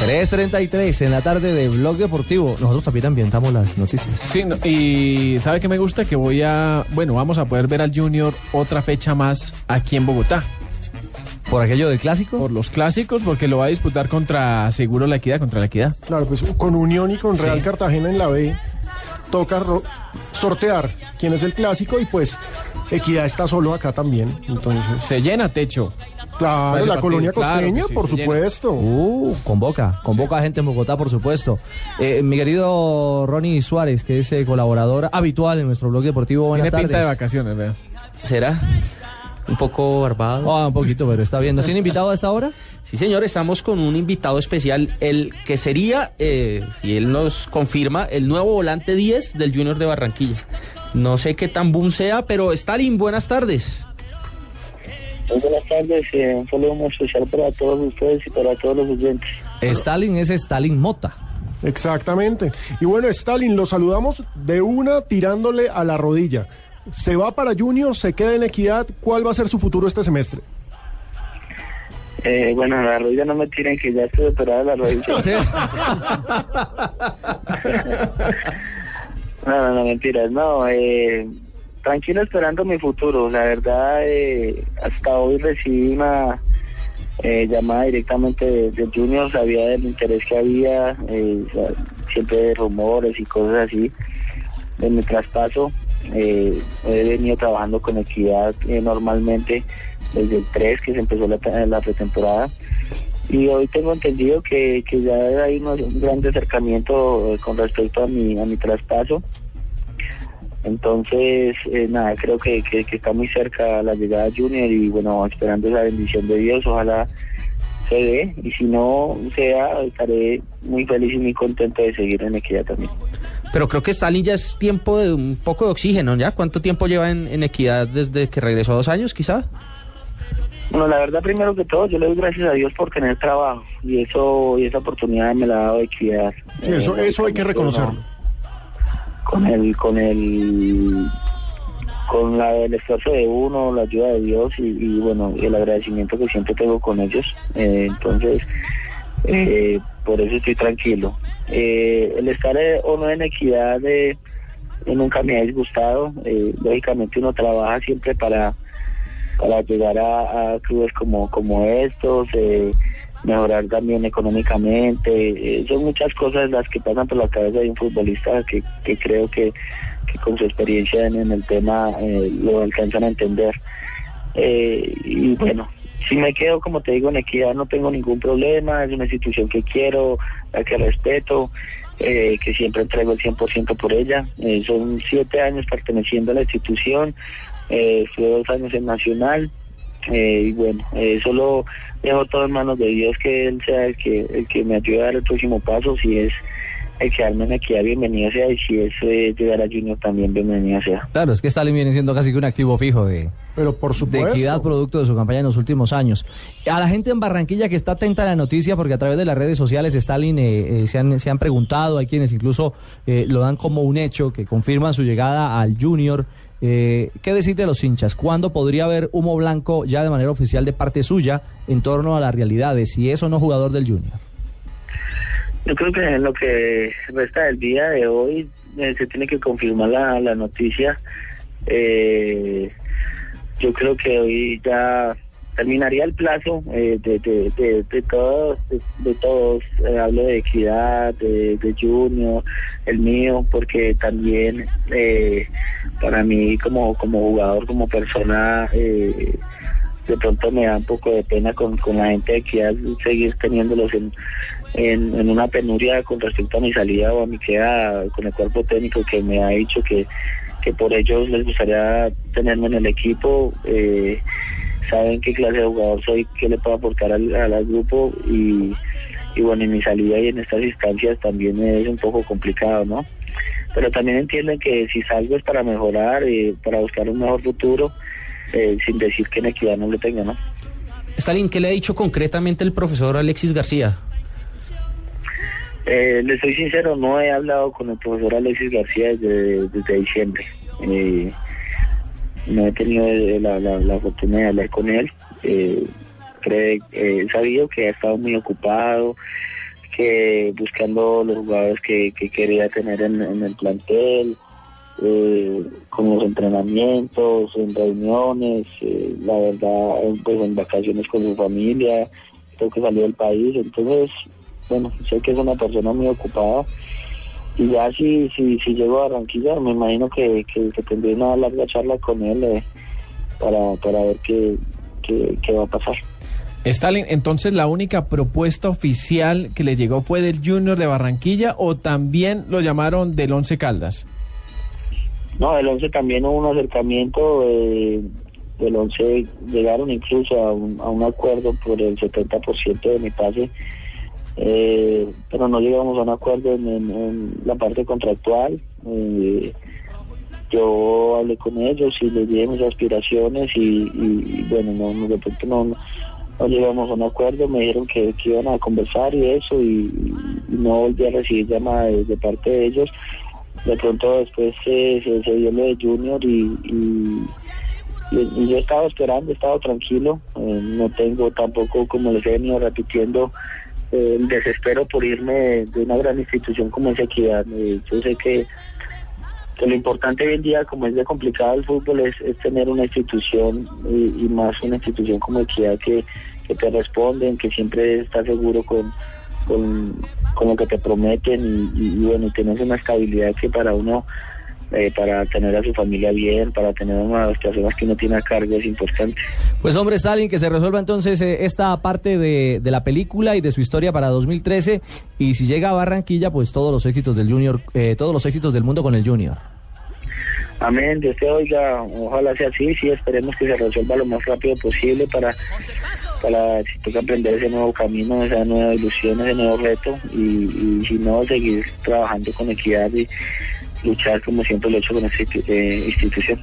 3.33 en la tarde de Blog Deportivo. Nosotros también ambientamos las noticias. Sí, no, y ¿sabe qué me gusta? Que voy a, bueno, vamos a poder ver al Junior otra fecha más aquí en Bogotá. ¿Por aquello del clásico? Por los clásicos, porque lo va a disputar contra Seguro La Equidad, contra La Equidad. Claro, pues con Unión y con Real Sí. Cartagena en la B, toca sortear quién es el clásico y pues Equidad está solo acá también. Entonces, Se llena techo. Claro, la partido, colonia claro costeña, sí, por supuesto. Uh, convoca, convoca gente en Bogotá, por supuesto. Eh, mi querido Ronnie Suárez, que es eh, colaborador habitual en nuestro blog deportivo. Buenas Tiene pinta de tardes. vacaciones, vea. ¿Será? Un poco barbado. Ah, un poquito, pero está bien. ¿Nos tiene invitado a esta hora? Sí, señor, estamos con un invitado especial, el que sería, eh, si él nos confirma, el nuevo volante 10 del Junior de Barranquilla. No sé qué tan boom sea, pero Stalin, buenas tardes. Muy buenas tardes, eh, un saludo muy especial para todos ustedes y para todos los oyentes. Stalin es Stalin Mota. Exactamente. Y bueno, Stalin, lo saludamos de una tirándole a la rodilla. Se va para Junior, se queda en Equidad. ¿Cuál va a ser su futuro este semestre? Eh, bueno, la rodilla no me tiren que ya estoy operada de la rodilla. No, no, no, mentiras, no. Eh, tranquilo esperando mi futuro. La verdad, eh, hasta hoy recibí una eh, llamada directamente de, de Junior, sabía del interés que había, eh, siempre de rumores y cosas así de mi traspaso. He venido trabajando con Equidad normalmente desde el 3 que se empezó la, pretemporada y hoy tengo entendido que, que ya hay unos- un gran acercamiento con respecto a mi, a mi traspaso. Entonces, eh, nada, creo que, que, que está muy cerca la llegada de Junior y bueno, esperando esa bendición de Dios, ojalá se dé y si no sea, estaré muy feliz y muy contento de seguir en Equidad también. Pero creo que Stalin ya es tiempo de un poco de oxígeno, ¿ya? ¿Cuánto tiempo lleva en, en Equidad desde que regresó? ¿Dos años, quizá? Bueno, la verdad, primero que todo, yo le doy gracias a Dios por tener trabajo y eso y esa oportunidad me la ha dado Equidad. Sí, eso, Eh, eso hay que reconocerlo. Con el con el con la, el esfuerzo de uno la ayuda de Dios y, y, bueno el agradecimiento que siempre tengo con ellos. Eh, entonces eh, por eso estoy tranquilo. Eh, el estar eh, o no en equidad eh, nunca me ha disgustado. Lógicamente uno trabaja siempre para para llegar a, a clubes como como estos mejorar también económicamente. Eh, son muchas cosas las que pasan por la cabeza de un futbolista que, que creo que, que con su experiencia en, el tema eh, lo alcanzan a entender. Eh, y bueno si me quedo como te digo en equidad no tengo ningún problema es una institución que quiero la que respeto eh, que siempre entrego el 100% por ella. Son siete años perteneciendo a la institución estuve dos años en Nacional eh, y bueno, eh, solo dejo todo en manos de Dios que Él sea el que, el que me ayude a dar el próximo paso, si es el quedarme en equidad, bienvenido sea, y si es eh, llegar a Junior también, bienvenido sea. Claro, es que Stalin viene siendo casi que un activo fijo de, Pero por de supuesto. equidad producto de su campaña en los últimos años. A la gente en Barranquilla que está atenta a la noticia, porque a través de las redes sociales Stalin eh, eh, se, han, se han preguntado, hay quienes incluso eh, lo dan como un hecho, que confirman su llegada al Junior. Eh, ¿Qué decir de los hinchas? ¿Cuándo podría haber humo blanco ya de manera oficial de parte suya en torno a la realidad de si es o no jugador del Junior? Yo creo que en lo que resta del día de hoy eh, se tiene que confirmar la, la noticia. Eh, yo creo que hoy ya terminaría el plazo eh, de, de, de, todos, de, todos. Eh, hablo de equidad, de, de Junior, el mío, porque también eh, para mí como, como jugador, como persona, eh, de pronto me da un poco de pena con, con la gente de equidad seguir teniéndolos en, en, en una penuria con respecto a mi salida o a mi queda con el cuerpo técnico que me ha dicho que, que por ellos les gustaría tenerme en el equipo. Eh, saben qué clase de jugador soy, qué le puedo aportar al, al, grupo y, bueno, en mi salida y en estas instancias también es un poco complicado, ¿no? Pero también entienden que si salgo es para mejorar y para buscar un mejor futuro, eh, sin decir que en equidad no lo tenga, ¿no? Stalin, ¿qué le ha dicho concretamente el profesor Alexis García? Eh, le soy sincero, no he hablado con el profesor Alexis García desde, diciembre. Eh, no he tenido la, la, la, oportunidad de hablar con él. Eh, cree, he sabido que ha estado muy ocupado, que buscando los jugadores que, que quería tener en, el plantel, eh, con los entrenamientos, en reuniones, eh, la verdad, pues en vacaciones con su familia, creo que salió del país, entonces, bueno, sé que es una persona muy ocupada. Y ya si, si, si llego a Barranquilla, me imagino que, que, que tendré una larga charla con él eh, para, para ver qué, qué, qué va a pasar. Stalin, entonces la única propuesta oficial que le llegó fue del Junior de Barranquilla o también lo llamaron del Once Caldas? No, del Once también hubo un acercamiento, eh, del Once llegaron incluso a un, a un acuerdo por el 70% de mi pase, eh, pero no llegamos a un acuerdo en, la parte contractual. Eh, yo hablé con ellos y les dije mis aspiraciones y, y, bueno, no, de pronto no, no llegamos a un acuerdo, me dijeron que, iban a conversar y eso, y, no volví a recibir llamadas de, parte de ellos. De pronto después se, se, dio lo de Junior y, yo estaba esperando, estaba tranquilo, eh, no tengo tampoco, como les he venido repitiendo, el desespero por irme de, una gran institución como es Equidad. Eh, yo sé que lo importante hoy en día, como es de complicado el fútbol, es, tener una institución y, y, más una institución como Equidad que, que te responden, que siempre está seguro con, lo que te prometen y, y, y bueno, tienes una estabilidad que para uno, eh, para tener a su familia bien, para tener a las personas que uno tiene a cargo es importante. Pues hombre, Stalin, que se resuelva entonces eh, esta parte de, de, la película y de su historia para 2013 y si llega a Barranquilla, pues todos los éxitos del Junior, eh, todos los éxitos del mundo con el Junior. Amén, Dios te oiga, ojalá sea así, sí, esperemos que se resuelva lo más rápido posible para, para si toca aprender ese nuevo camino, esa nueva ilusión, ese nuevo reto y, y si no, seguir trabajando con equidad y luchar como siempre lo he hecho con esta eh, institución.